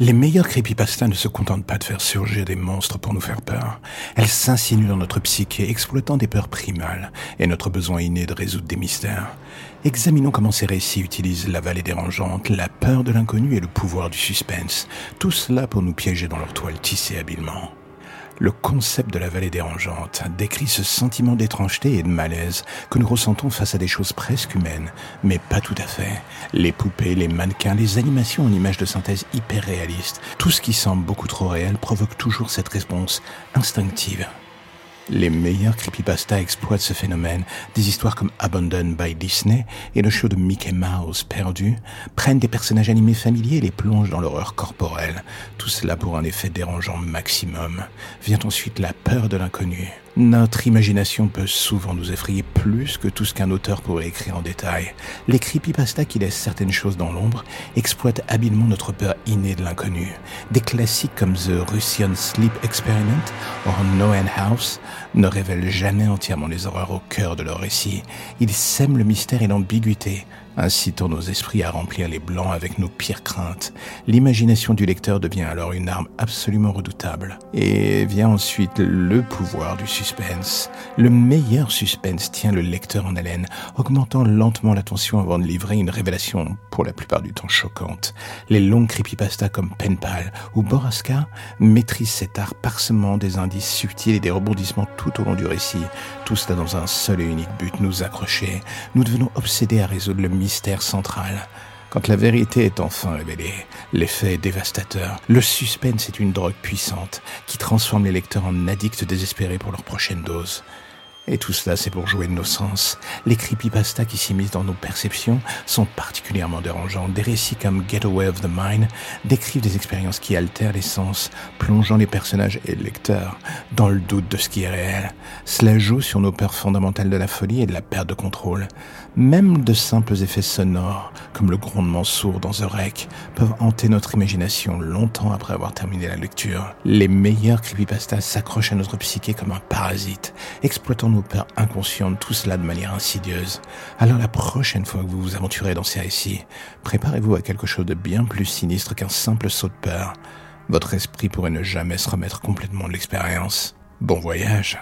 Les meilleures creepypastas ne se contentent pas de faire surgir des monstres pour nous faire peur. Elles s'insinuent dans notre psyché, exploitant des peurs primales et notre besoin inné de résoudre des mystères. Examinons comment ces récits utilisent la vallée dérangeante, la peur de l'inconnu et le pouvoir du suspense. Tout cela pour nous piéger dans leur toile tissée habilement. Le concept de la vallée dérangeante décrit ce sentiment d'étrangeté et de malaise que nous ressentons face à des choses presque humaines, mais pas tout à fait. Les poupées, les mannequins, les animations en images de synthèse hyper réalistes, tout ce qui semble beaucoup trop réel provoque toujours cette réponse instinctive. Les meilleurs creepypasta exploitent ce phénomène. Des histoires comme Abandoned by Disney et le show de Mickey Mouse perdu prennent des personnages animés familiers et les plongent dans l'horreur corporelle. Tout cela pour un effet dérangeant maximum. Vient ensuite la peur de l'inconnu. Notre imagination peut souvent nous effrayer plus que tout ce qu'un auteur pourrait écrire en détail. Les creepypasta qui laissent certaines choses dans l'ombre exploitent habilement notre peur innée de l'inconnu. Des classiques comme The Russian Sleep Experiment ou No End House ne révèlent jamais entièrement les horreurs au cœur de leur récit. Ils sèment le mystère et l'ambiguïté, incitant nos esprits à remplir les blancs avec nos pires craintes. L'imagination du lecteur devient alors une arme absolument redoutable. Et vient ensuite le pouvoir du suspense. Le meilleur suspense tient le lecteur en haleine, augmentant lentement la tension avant de livrer une révélation pour la plupart du temps choquante. Les longues creepypastas comme Penpal ou Boraska maîtrisent cet art parsemant des indices subtils et des rebondissements tout au long du récit. Tout cela dans un seul et unique but, nous accrocher. Nous devenons obsédés à résoudre le mystère central. Quand la vérité est enfin révélée, l'effet est dévastateur. Le suspense est une drogue puissante qui transforme les lecteurs en addicts désespérés pour leur prochaine dose. Et tout cela, c'est pour jouer de nos sens. Les creepypastas qui s'immiscent dans nos perceptions sont particulièrement dérangeants. Des récits comme Getaway of the Mind décrivent des expériences qui altèrent les sens, plongeant les personnages et le lecteur dans le doute de ce qui est réel. Cela joue sur nos peurs fondamentales de la folie et de la perte de contrôle. Même de simples effets sonores, comme le grondement sourd dans The Wreck, peuvent hanter notre imagination longtemps après avoir terminé la lecture. Les meilleurs creepypastas s'accrochent à notre psyché comme un parasite, exploitant peurs inconscientes, tout cela de manière insidieuse. Alors la prochaine fois que vous vous aventurez dans ces récits, préparez-vous à quelque chose de bien plus sinistre qu'un simple saut de peur. Votre esprit pourrait ne jamais se remettre complètement de l'expérience. Bon voyage